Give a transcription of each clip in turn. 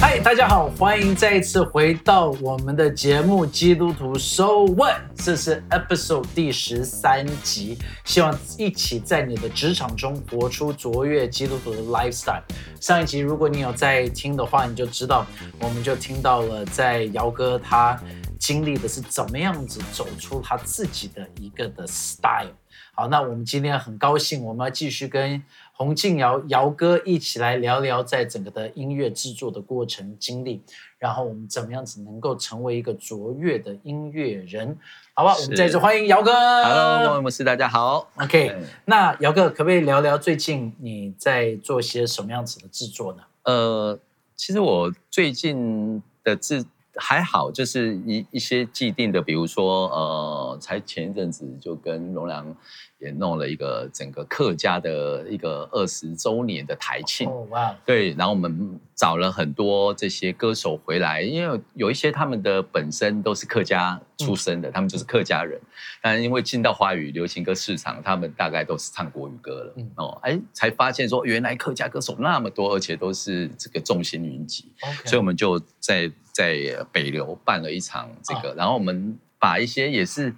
嗨，大家好，欢迎再一次回到我们的节目《基督徒 So What》，这是 Episode 第十三集，希望一起在你的职场中活出卓越基督徒的 lifestyle。上一集如果你有在听的话，你就知道，我们就听到了在姚哥他经历的是怎么样子走出他自己的一个的 style。好，那我们今天很高兴，我们要继续跟洪敬尧尧哥一起来聊聊在整个的音乐制作的过程经历，然后我们怎么样子能够成为一个卓越的音乐人，好不好？我们再次欢迎尧哥。Hello，大家好。OK，嗯那尧哥可不可以聊聊最近你在做些什么样子的制作呢？呃，其实我最近的制还好，就是一一些既定的，比如说呃，才前一阵子就跟荣良也弄了一个整个客家的一个二十周年的台庆。哦，哇，对，然后我们找了很多这些歌手回来，因为有一些他们的本身都是客家出身的，他们就是客家人，但因为进到华语流行歌市场，他们大概都是唱国语歌了。嗯。哦，哎，才发现说原来客家歌手那么多，而且都是这个众星云集，所以我们就在在北流办了一场这个，然后我们把一些也是。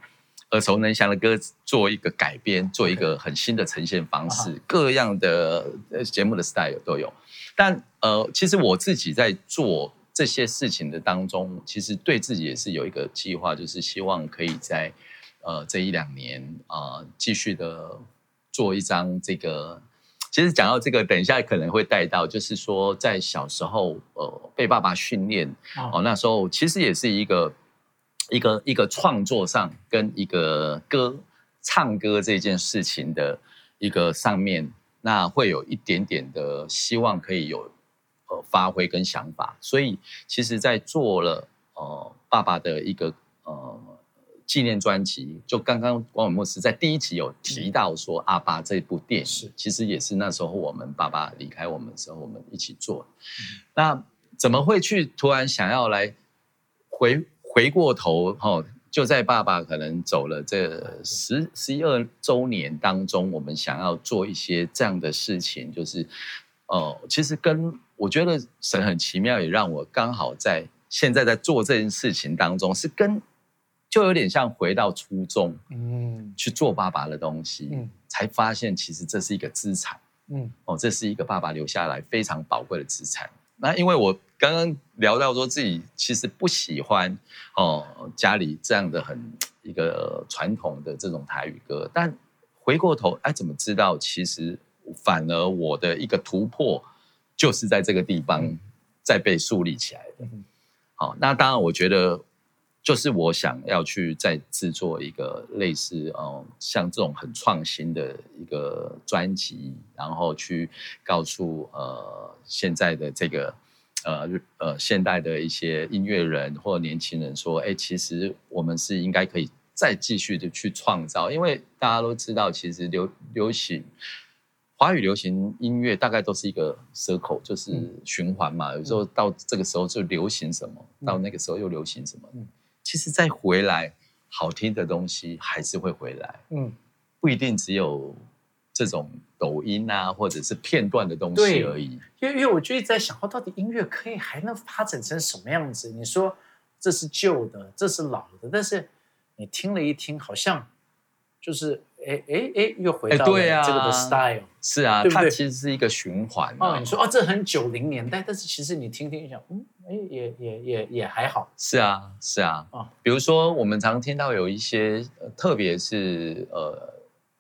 耳熟能详的歌做一个改编，做一个很新的呈现方式啊各样的呃节目的 style 都有。但呃，其实我自己在做这些事情的当中，其实对自己也是有一个计划，就是希望可以在呃这一两年啊、呃继续的做一张这个。其实讲到这个，等一下可能会带到，就是说在小时候呃被爸爸训练哦，哦，那时候其实也是一个一个一个创作上跟一个歌唱歌这件事情的一个上面，那会有一点点的希望可以有呃发挥跟想法，所以其实，在做了呃爸爸的一个呃纪念专辑，就刚刚王伟牧师在第一集有提到说《阿爸》这部电影，是其实也是那时候我们爸爸离开我们的时候，我们一起做的。那怎么会去突然想要来回回过头哈、哦？就在爸爸可能走了这十十一二周年当中，我们想要做一些这样的事情，就是呃，其实跟我觉得神很奇妙，也让我刚好在现在在做这件事情当中，是跟就有点像回到初中嗯去做爸爸的东西，嗯才发现其实这是一个资产。嗯哦，这是一个爸爸留下来非常宝贵的资产。那因为我刚刚聊到说自己其实不喜欢哦家里这样的很一个传统的这种台语歌，但回过头哎，怎么知道其实反而我的一个突破就是在这个地方在被树立起来的。嗯好、那当然我觉得。就是我想要去再制作一个类似哦、呃像这种很创新的一个专辑，然后去告诉呃现在的这个呃呃现代的一些音乐人或年轻人说，哎，其实我们是应该可以再继续的去创造，因为大家都知道，其实流流行。华语流行音乐大概都是一个 circle，就是嗯循环嘛。有时候到这个时候就流行什么，嗯到那个时候又流行什么。嗯其实再回来，好听的东西还是会回来，嗯，不一定只有这种抖音啊，或者是片段的东西而已。因为因为我就一直在想，哦，到底音乐可以还能发展成什么样子？你说这是旧的，这是老的，但是你听了一听，好像就是哎哎哎，又回到哎对啊这个的 style。是啊，对不对它其实是一个循环、啊。哦，你说哦，这很九零年代，但是其实你听听一下，嗯，哎，也也也也还好。是啊，是啊。哦比如说，我们常听到有一些，呃特别是呃，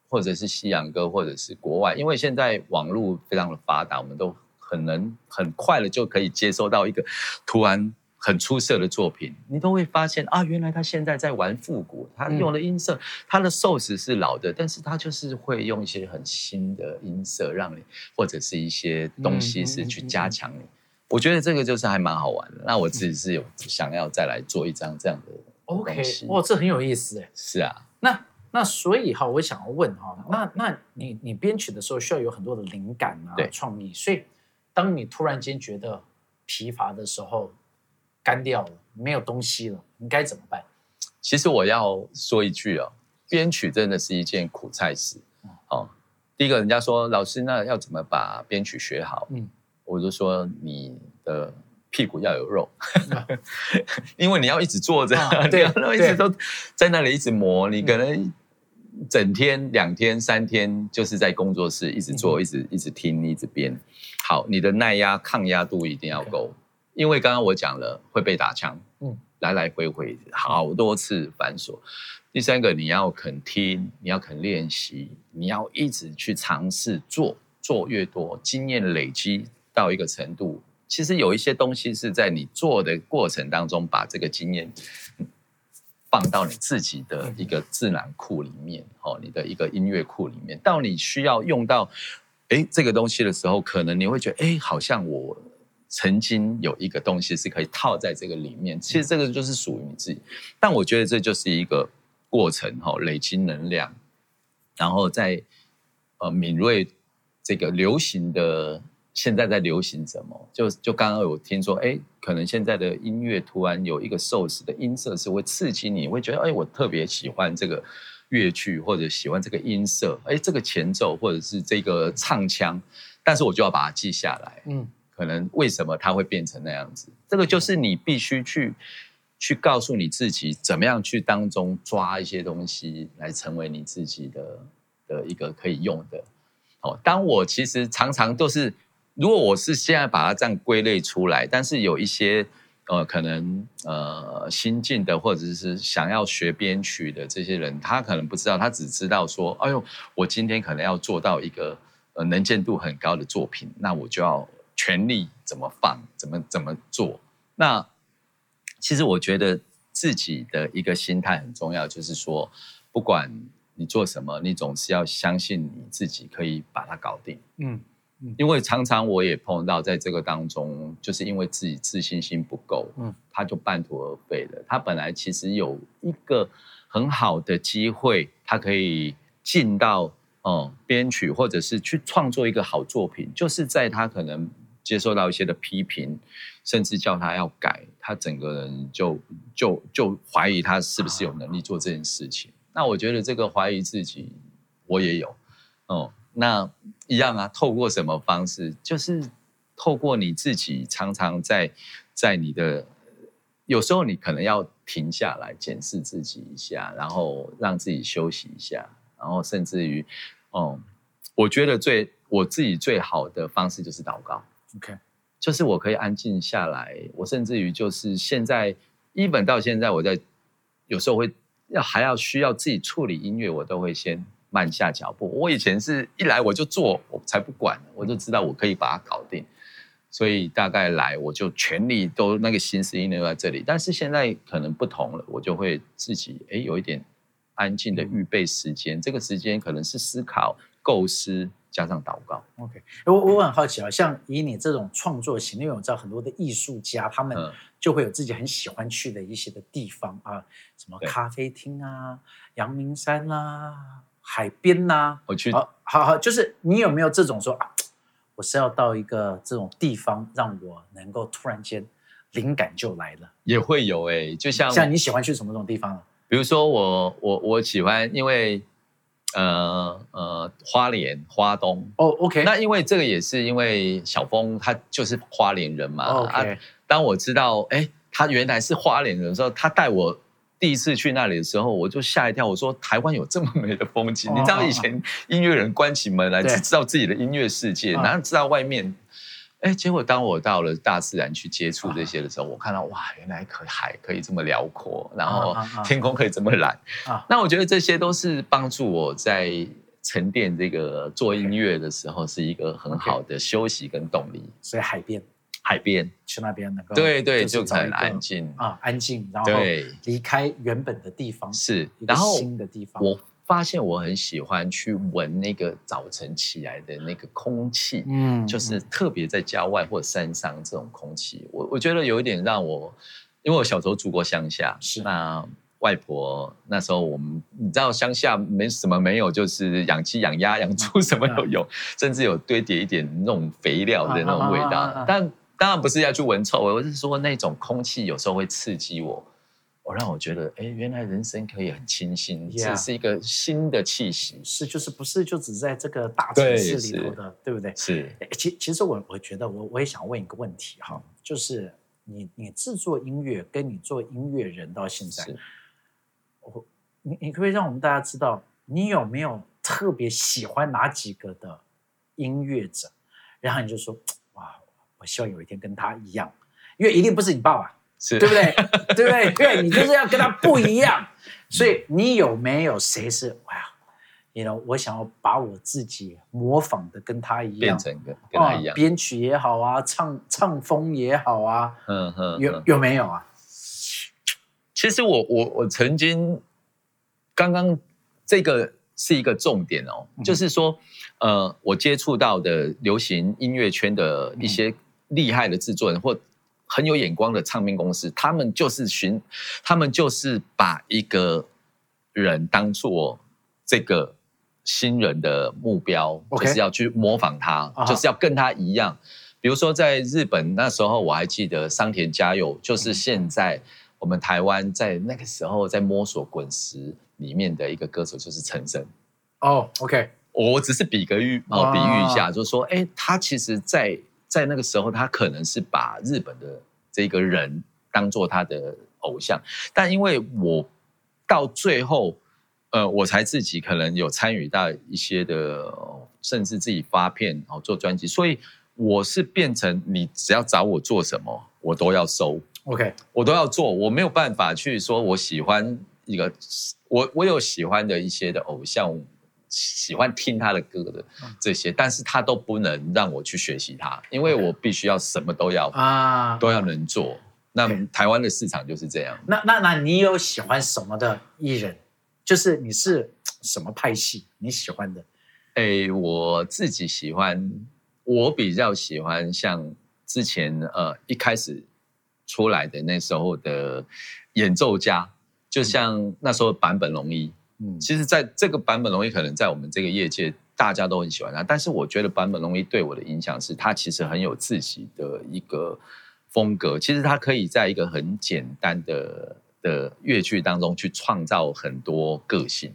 或者是西洋歌，或者是国外，因为现在网络非常的发达，我们都很能很快的就可以接收到一个突然很出色的作品，你都会发现啊，原来他现在在玩复古，他嗯用的音色，他的 source 是老的，但是他就是会用一些很新的音色，让你或者是一些东西是去加强你。我觉得这个就是还蛮好玩的。那我自己是有想要再来做一张这样的 OK，东西哇，这很有意思哎。是啊，那那所以哈，我想要问哈，那那你你编曲的时候需要有很多的灵感啊对、创意，所以当你突然间觉得疲乏的时候，干掉了，没有东西了，你该怎么办？其实我要说一句哦，编曲真的是一件苦差事。哦，第一个人家说老师，那要怎么把编曲学好？嗯，我就说你的屁股要有肉，因为你要一直坐着，对，一直都在那里一直磨，你可能整天、两天、三天就是在工作室一直做，一直一直听，一直编。好，你的耐压、抗压度一定要够，因为刚刚我讲了会被打枪，嗯，来来回回好多次繁琐。第三个，你要肯听，你要肯练习，你要一直去尝试做，做越多，经验累积到一个程度，其实有一些东西是在你做的过程当中，把这个经验放到你自己的一个自然库里面，哦，你的一个音乐库里面，到你需要用到，哎，这个东西的时候，可能你会觉得，哎，好像我曾经有一个东西是可以套在这个里面，其实这个就是属于你自己，但我觉得这就是一个。过程哈，累积能量，然后在呃敏锐这个流行的现在在流行什么？就就刚刚有听说，哎，可能现在的音乐突然有一个受死的音色是会刺激你，会觉得哎，我特别喜欢这个乐曲或者喜欢这个音色，哎，这个前奏或者是这个唱腔，但是我就要把它记下来。嗯，可能为什么它会变成那样子？这个就是你必须去。去告诉你自己怎么样去当中抓一些东西来成为你自己的的一个可以用的。哦，当我其实常常都是，如果我是现在把它这样归类出来，但是有一些呃可能呃新进的或者是想要学编曲的这些人，他可能不知道，他只知道说，哎呦，我今天可能要做到一个呃能见度很高的作品，那我就要全力怎么放，怎么怎么做，那。其实我觉得自己的一个心态很重要，就是说，不管你做什么，你总是要相信你自己可以把它搞定。嗯，因为常常我也碰到在这个当中，就是因为自己自信心不够，嗯，他就半途而废了。他本来其实有一个很好的机会，他可以进到嗯编曲，或者是去创作一个好作品，就是在他可能。接受到一些的批评，甚至叫他要改，他整个人就就就怀疑他是不是有能力做这件事情。那我觉得这个怀疑自己，我也有哦。那一样啊，透过什么方式？就是透过你自己常常在在你的有时候你可能要停下来检视自己一下，然后让自己休息一下，然后甚至于哦，我觉得最我自己最好的方式就是祷告。OK，就是我可以安静下来，我甚至于就是现在，一本到现在，我在有时候会要还要需要自己处理音乐，我都会先慢下脚步。我以前是一来我就做，我才不管，我就知道我可以把它搞定。所以大概来我就全力都那个心思音乐在这里，但是现在可能不同了，我就会自己哎有一点安静的预备时间，这个时间可能是思考构思。加上祷告，OK。我我很好奇啊，像以你这种创作型，因为我知道很多的艺术家，他们就会有自己很喜欢去的一些的地方啊，什么咖啡厅啊、阳明山啦、海边呐。我去，好好，就是你有没有这种说啊，我是要到一个这种地方，让我能够突然间灵感就来了？也会有哎，就像像你喜欢去什么种地方啊？比如说我我我喜欢，因为。呃呃，花莲花东哦，OK，那因为这个也是因为小峰他就是花莲人嘛，OK。当我知道哎，他原来是花莲人的时候，他带我第一次去那里的时候，我就吓一跳。我说台湾有这么美的风景，你知道以前音乐人关起门来只知道自己的音乐世界，哪知道外面？哎，结果当我到了大自然去接触这些的时候，我看到哇，原来可海可以这么辽阔，然后天空可以这么蓝啊！那我觉得这些都是帮助我在沉淀这个做音乐的时候是一个很好的休息跟动力。所以海边，海边去那边能够对对，就很安静啊，安静，然后离开原本的地方是，然后新的地方我。发现我很喜欢去闻那个早晨起来的那个空气，嗯，就是特别在郊外或山上这种空气，我我觉得有一点让我，因为我小时候住过乡下，是那。外婆那时候我们你知道乡下没什么没有，就是养鸡养鸭养猪什么都有，甚至有堆叠一点那种肥料的那种味道。但当然不是要去闻臭味，我是说那种空气有时候会刺激我。我让我觉得，哎，原来人生可以很清新，这是一个新的气息。是，就是不是就只在这个大城市里头的，对不对？是。其其实我我觉得，我我也想问一个问题哈，就是你你制作音乐，跟你做音乐人到现在，我你你可不可以让我们大家知道，你有没有特别喜欢哪几个的音乐者？然后你就说，哇，我希望有一天跟他一样，因为一定不是你爸爸。对不对？对不对？对，你就是要跟他不一样。所以你有没有谁是哇？你 know，我想要把我自己模仿的跟他一样，变成跟跟他一样，编曲也好啊，唱唱风也好啊，嗯哼，有有没有啊？其实我我我曾经刚刚这个是一个重点哦，就是说呃，我接触到的流行音乐圈的一些厉害的制作人或。很有眼光的唱片公司，他们就是寻，他们就是把一个人当做这个新人的目标，就是要去模仿他，就是要跟他一样。比如说在日本那时候，我还记得桑田佳佑，就是现在我们台湾在那个时候在摸索滚石里面的一个歌手，就是陈升。哦，OK，我只是比个喻，哦，比喻一下，就是说，哎，他其实，在在那个时候，他可能是把日本的这个人当做他的偶像，但因为我到最后，呃，我才自己可能有参与到一些的，甚至自己发片哦做专辑，所以我是变成你只要找我做什么，我都要收，OK，我都要做，我没有办法去说我喜欢一个，我我有喜欢的一些的偶像。喜欢听他的歌的这些，但是他都不能让我去学习他，因为我必须要什么都要啊，都要能做。那台湾的市场就是这样。那那那你有喜欢什么的艺人？就是你是什么派系？你喜欢的？哎，我自己喜欢，我比较喜欢像之前呃一开始出来的那时候的演奏家，就像那时候版本龙一。嗯，其实，在这个版本龙一可能在我们这个业界，大家都很喜欢他。但是，我觉得版本龙一对我的影响是，他其实很有自己的一个风格。其实，他可以在一个很简单的的乐句当中去创造很多个性。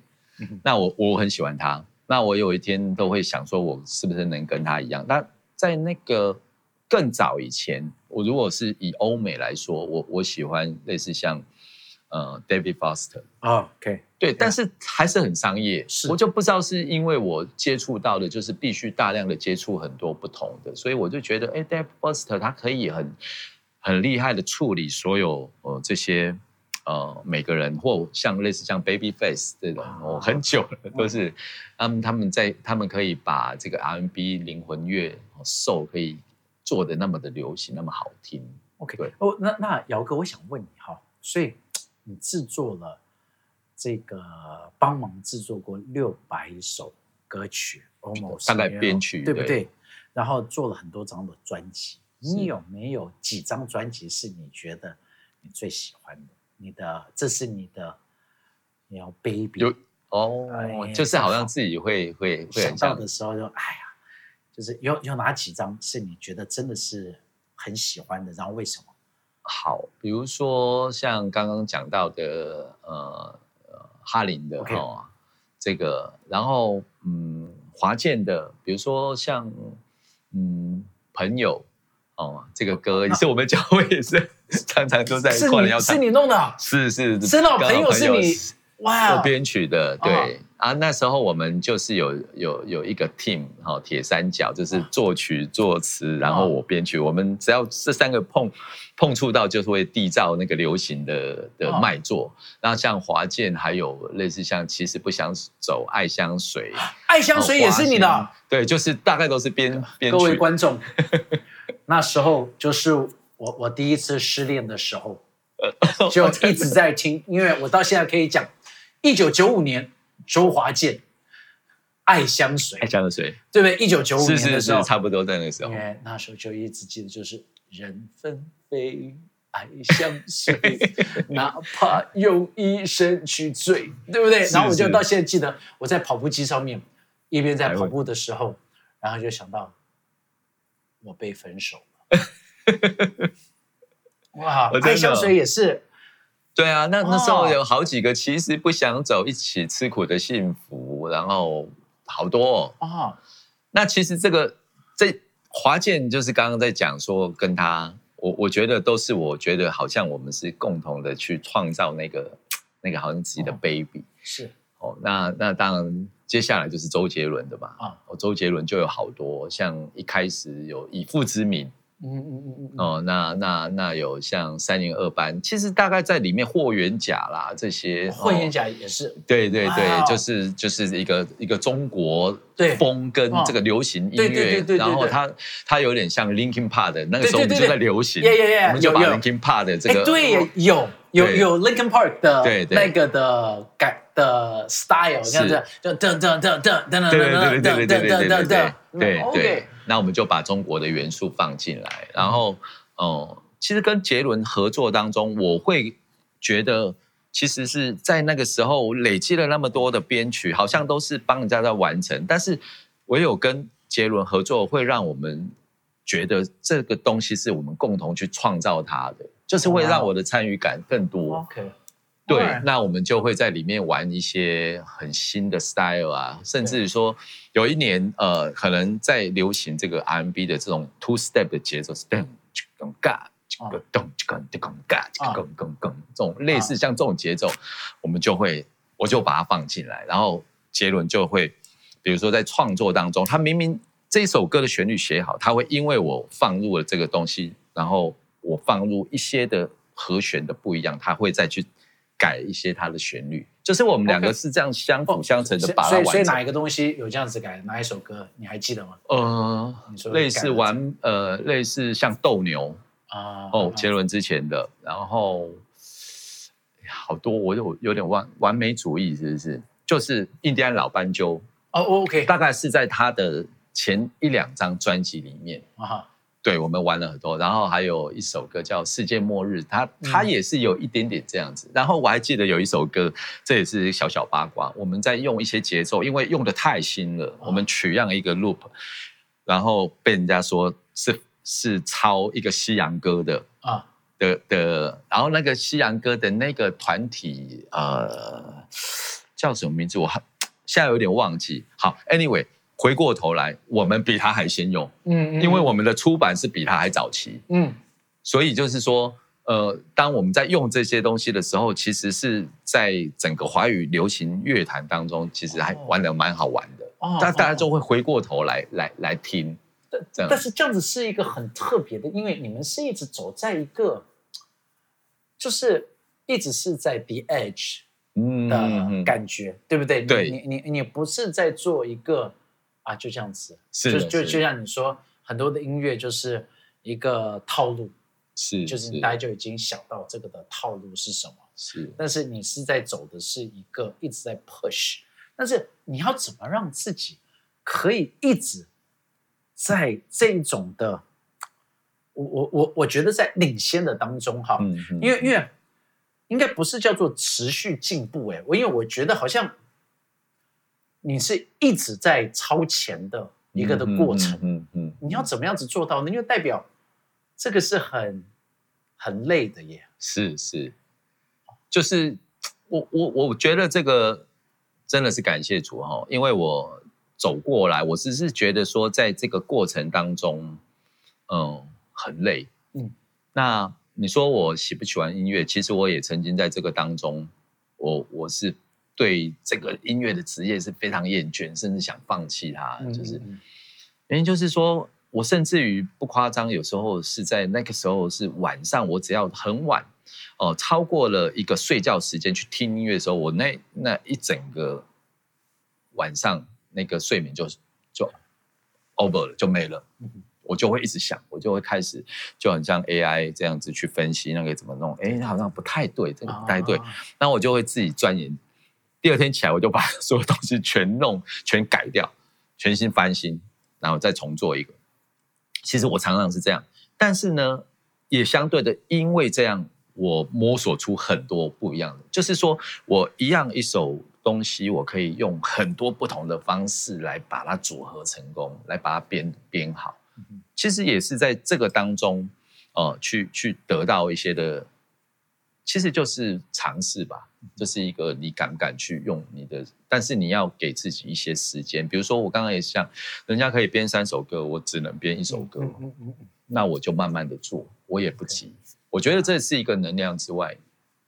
那我我很喜欢他。那我有一天都会想说，我是不是能跟他一样？那在那个更早以前，我如果是以欧美来说，我我喜欢类似像。呃，David Foster 啊，OK，对，但是还是很商业，是。我就不知道是因为我接触到的，就是必须大量的接触很多不同的，所以我就觉得，哎，David Foster 他可以很很厉害的处理所有呃这些呃每个人或像类似像 Babyface 这种，哦，很久了都是他们他们在他们可以把这个 R&B 灵魂乐 soul 可以做的那么的流行，那么好听，OK，对。哦，那那姚哥，我想问你哈，所以。你制作了这个，帮忙制作过六百首歌曲，almost 大概编曲对不对？然后做了很多张的专辑，你有没有几张专辑是你觉得你最喜欢的？你的这是你的，你要 baby 有哦，就是好像自己会会会想到的时候就哎呀，就是有有哪几张是你觉得真的是很喜欢的？然后为什么？好，比如说像刚刚讲到的，呃，哈林的哦，这个，然后嗯，华健的，比如说像嗯，朋友哦，这个歌也是我们教会也是常常都在过年要唱，是你弄的，是是，真的朋友是你哇，编曲的，对。啊，那时候我们就是有有有一个 team 哈，铁三角就是作曲、作词，然后我编曲。我们只要这三个碰碰触到，就是会缔造那个流行的的脉作。然后像华健，还有类似像其实不想走爱香水，爱香水也是你的，对，就是大概都是编编曲。各位观众，那时候就是我我第一次失恋的时候，就一直在听，因为我到现在可以讲，一九九五年。周华健，《爱相随》，爱相随，对不对？一九九五年的时候，差不多在那个时候。那时候就一直记得，就是人分飞，爱相随，哪怕用一生去追，对不对？然后我就到现在记得，我在跑步机上面，一边在跑步的时候，然后就想到我被分手了。哇，爱相随也是对啊，那那时候哦。有好几个其实不想走，一起吃苦的幸福，然后好多、哦。啊，那其实这个这华健就是刚刚在讲说跟他，我我觉得都是我觉得好像我们是共同的去创造那个那个好像自己的哦。baby 是。哦。那那当然接下来就是周杰伦的嘛。啊。哦，周杰伦就有好多像一开始有以父之名嗯嗯嗯嗯嗯，哦，那那那有像三零二班，其实大概在里面霍元甲啦这些霍元哦甲也是。对对哇对，就是就是一个一个中国风跟哦这个流行音对对对乐然后它它有点像 Linkin Park 的那个时候我们就对对。对在流行，耶耶耶我们就把有。有 Linkin Park 的这哎，个对，有有有 Linkin Park 的对对。那个的改的 style，这样子，就噔噔噔噔噔噔噔噔噔噔对对对噔，对对那我们就把中国的元素放进来，然后哦，其实跟杰伦合作当中，我会觉得其实是在那个时候累积了那么多的编曲，好像都是帮人家在完成，但是唯有跟杰伦合作，会让我们觉得这个东西是我们共同去创造它的，就是会让我的参与感更多。OK，对那我们就会在里面玩一些很新的 style 啊，甚至说有一年呃，可能在流行这个 R&B 的这种 two step 的节奏是噔咚嘎。这个咚这个咚嘎这个咚咚咚，这种类似像这种节奏，我们就会我就把它放进来，然后杰伦就会，比如说在创作当中，他明明这首歌的旋律写好，他会因为我放入了这个东西，然后我放入一些的和弦的不一样，他会再去改一些它的旋律，就是我们两个是这样相辅相成的把它所以完成。所以哪一个东西有这样子改？哪一首歌你还记得吗？呃你说，类似玩呃，类似像斗牛啊，哦，杰伦之前的，然后哎好多我有有点完完美主义，是不是？就是印第安老斑鸠，哦，OK，大概是在他的前一两张专辑里面，啊哈，对我们玩了很多，然后还有一首歌叫《世界末日》，它它嗯也是有一点点这样子。然后我还记得有一首歌，这也是小小八卦，我们在用一些节奏，因为用的太新了，我们取样一个 loop，然后被人家说是是抄一个西洋歌的啊，的的，然后那个西洋歌的那个团体呃叫什么名字？我还现在有点忘记。好，anyway，回过头来，我们比他还先用。嗯嗯，因为我们的出版是比他还早期，嗯所以就是说，呃，当我们在用这些东西的时候，其实是在整个华语流行乐坛当中，其实还哦玩的蛮好玩的。哦，大大家哦就会回过头来来来听，这样但是这样子是一个很特别的，因为你们是一直走在一个，就是一直是在 the edge 嗯的感觉，对不对？对你你你不是在做一个啊，就这样子，是就就就像你说，很多的音乐就是一个套路，是就是大家就已经想到这个的套路是什么，是。但是你是在走的是一个一直在 push，但是你要怎么让自己可以一直在这种的，我我我我觉得在领先的当中哈，因为因为应该不是叫做持续进步哎，我因为我觉得好像你是一直在超前的一个的过程，嗯嗯，你要怎么样子做到呢？因为代表这个是很很累的耶。是是，就是我我我觉得这个真的是感谢主哈，因为我走过来，我只是觉得说，在这个过程当中，嗯，很累，嗯嗯，那你说我喜不喜欢音乐？其实我也曾经在这个当中，我我是对这个音乐的职业是非常厌倦，甚至想放弃它，就是嗯原因就是说，我甚至于不夸张，有时候是在那个时候是晚上，我只要很晚，哦、超过了一个睡觉时间去听音乐的时候，我那那一整个晚上那个睡眠就就 over 了，就没了。嗯我就会一直想，我就会开始就很像 AI 这样子去分析那个怎么弄，哎，好像不太对，这个不太对，啊那我就会自己钻研。第二天起来，我就把 所有东西全弄、全改掉，全新翻新，然后再重做一个。其实我常常是这样，但是呢，也相对的，因为这样，我摸索出很多不一样的，就是说我一样一首东西，我可以用很多不同的方式来把它组合成功，来把它编编好。其实也是在这个当中，呃，去去得到一些的，其实就是尝试吧。这是一个你敢不敢去用你的，但是你要给自己一些时间。比如说我刚刚也像，人家可以编三首歌，我只能编一首歌，那我就慢慢的做，我也不急。我觉得这是一个能量之外，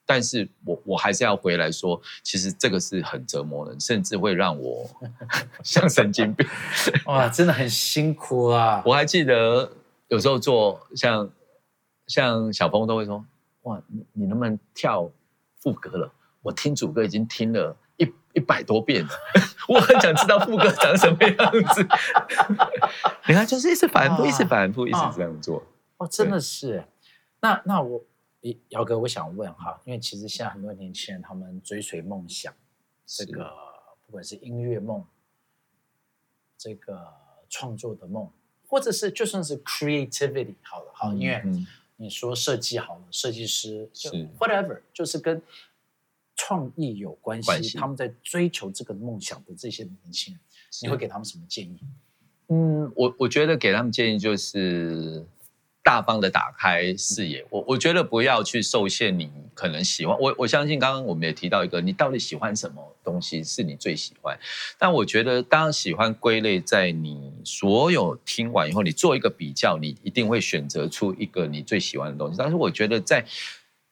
但是我我还是要回来说，其实这个是很折磨人，甚至会让我 像神经病。哇，真的很辛苦啊！我还记得有时候做像像小峰都会说，哇，你你能不能跳副歌了？我听主歌已经听了一一百多遍了，我很想知道副歌长什么样子。你看，就是一直反复，一直反复，一直这样做。哦，真的是。那那我，姚哥，我想问哈，因为其实现在很多年轻人他们追随梦想，这个不管是音乐梦，这个创作的梦，或者是就算是 creativity 好了好，因为你说设计好了，设计师就 whatever，就是跟。创意有关系，他们在追求这个梦想的这些年轻人，你会给他们什么建议？嗯，我我觉得给他们建议就是大方的打开视野。我我觉得不要去受限你可能喜欢。我我相信刚刚我们也提到一个，你到底喜欢什么东西是你最喜欢。但我觉得当喜欢归类在你所有听完以后，你做一个比较，你一定会选择出一个你最喜欢的东西。但是我觉得在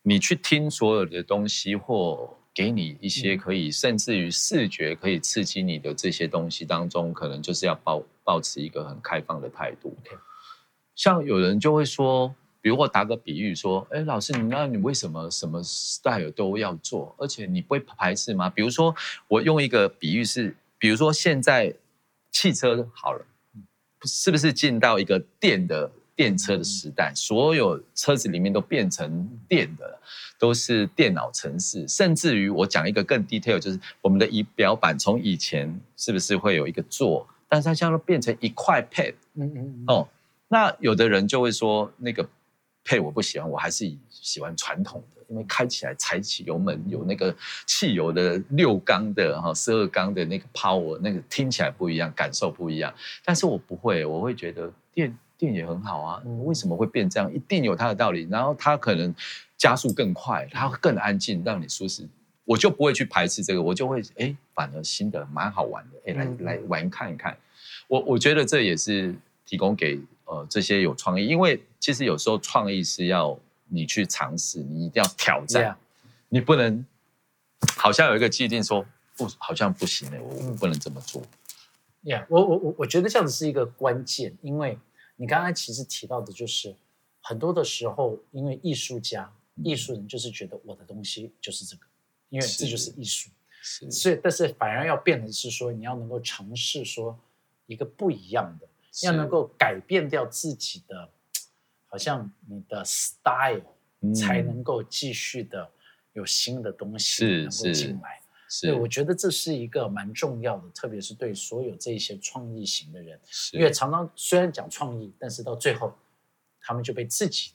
你去听所有的东西或给你一些可以，甚至于视觉可以刺激你的这些东西当中，可能就是要保保持一个很开放的态度。像有人就会说，比如我打个比喻说，哎，老师，你那你为什么什么 style 都要做，而且你不会排斥吗？比如说，我用一个比喻是，比如说现在汽车好了，是不是进到一个电的电车的时代，所有车子里面都变成电的了？都是电脑城市，甚至于我讲一个更 detail，就是我们的仪表板从以前是不是会有一个座，但是它现在变成一块 pad，嗯嗯哦，那有的人就会说那个 pad 我不喜欢，我还是喜欢传统的，因为开起来踩起油门有那个汽油的六缸的哈十二缸的那个 power，那个听起来不一样，感受不一样，但是我不会，我会觉得电电也很好啊，为什么会变这样？一定有它的道理，然后它可能。加速更快，它更安静，让你舒适，我就不会去排斥这个，我就会哎，反而新的蛮好玩的，哎，来来玩看一看。我我觉得这也是提供给呃这些有创意，因为其实有时候创意是要你去尝试，你一定要挑战，你不能好像有一个既定说不，好像不行哎，我不能这么做。Yeah，我我我我觉得这样子是一个关键，因为你刚刚其实提到的就是很多的时候，因为艺术家。艺术人就是觉得我的东西就是这个，因为这就是艺术。所以，但是反而要变的是说，你要能够尝试说一个不一样的，要能够改变掉自己的，好像你的 style 才能够继续的有新的东西能够进来。对，我觉得这是一个蛮重要的，特别是对所有这些创意型的人，因为常常虽然讲创意，但是到最后他们就被自己。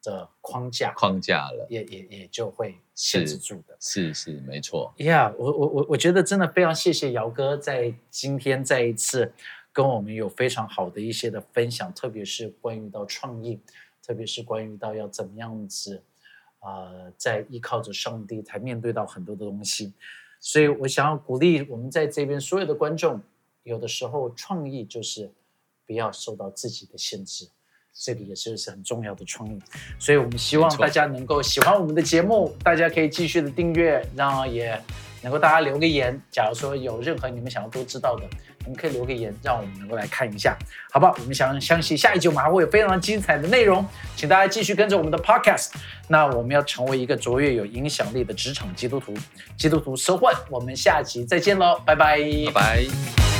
的框架框架了，也也也就会限制住的，是是没错。呀，我我我我觉得真的非常谢谢姚哥在今天再一次跟我们有非常好的一些的分享，特别是关于到创意，特别是关于到要怎么样子呃，在依靠着上帝才面对到很多的东西。所以我想要鼓励我们在这边所有的观众，有的时候创意就是不要受到自己的限制。这个也是是很重要的创意，所以我们希望大家能够喜欢我们的节目，大家可以继续的订阅，让也能够大家留个言。假如说有任何你们想要都知道的，你们可以留个言，让我们能够来看一下，好不好？我们想相信下一集我们还会有非常精彩的内容，请大家继续跟着我们的 Podcast。那我们要成为一个卓越有影响力的职场基督徒，基督徒收获。我们下集再见喽，拜拜，拜拜。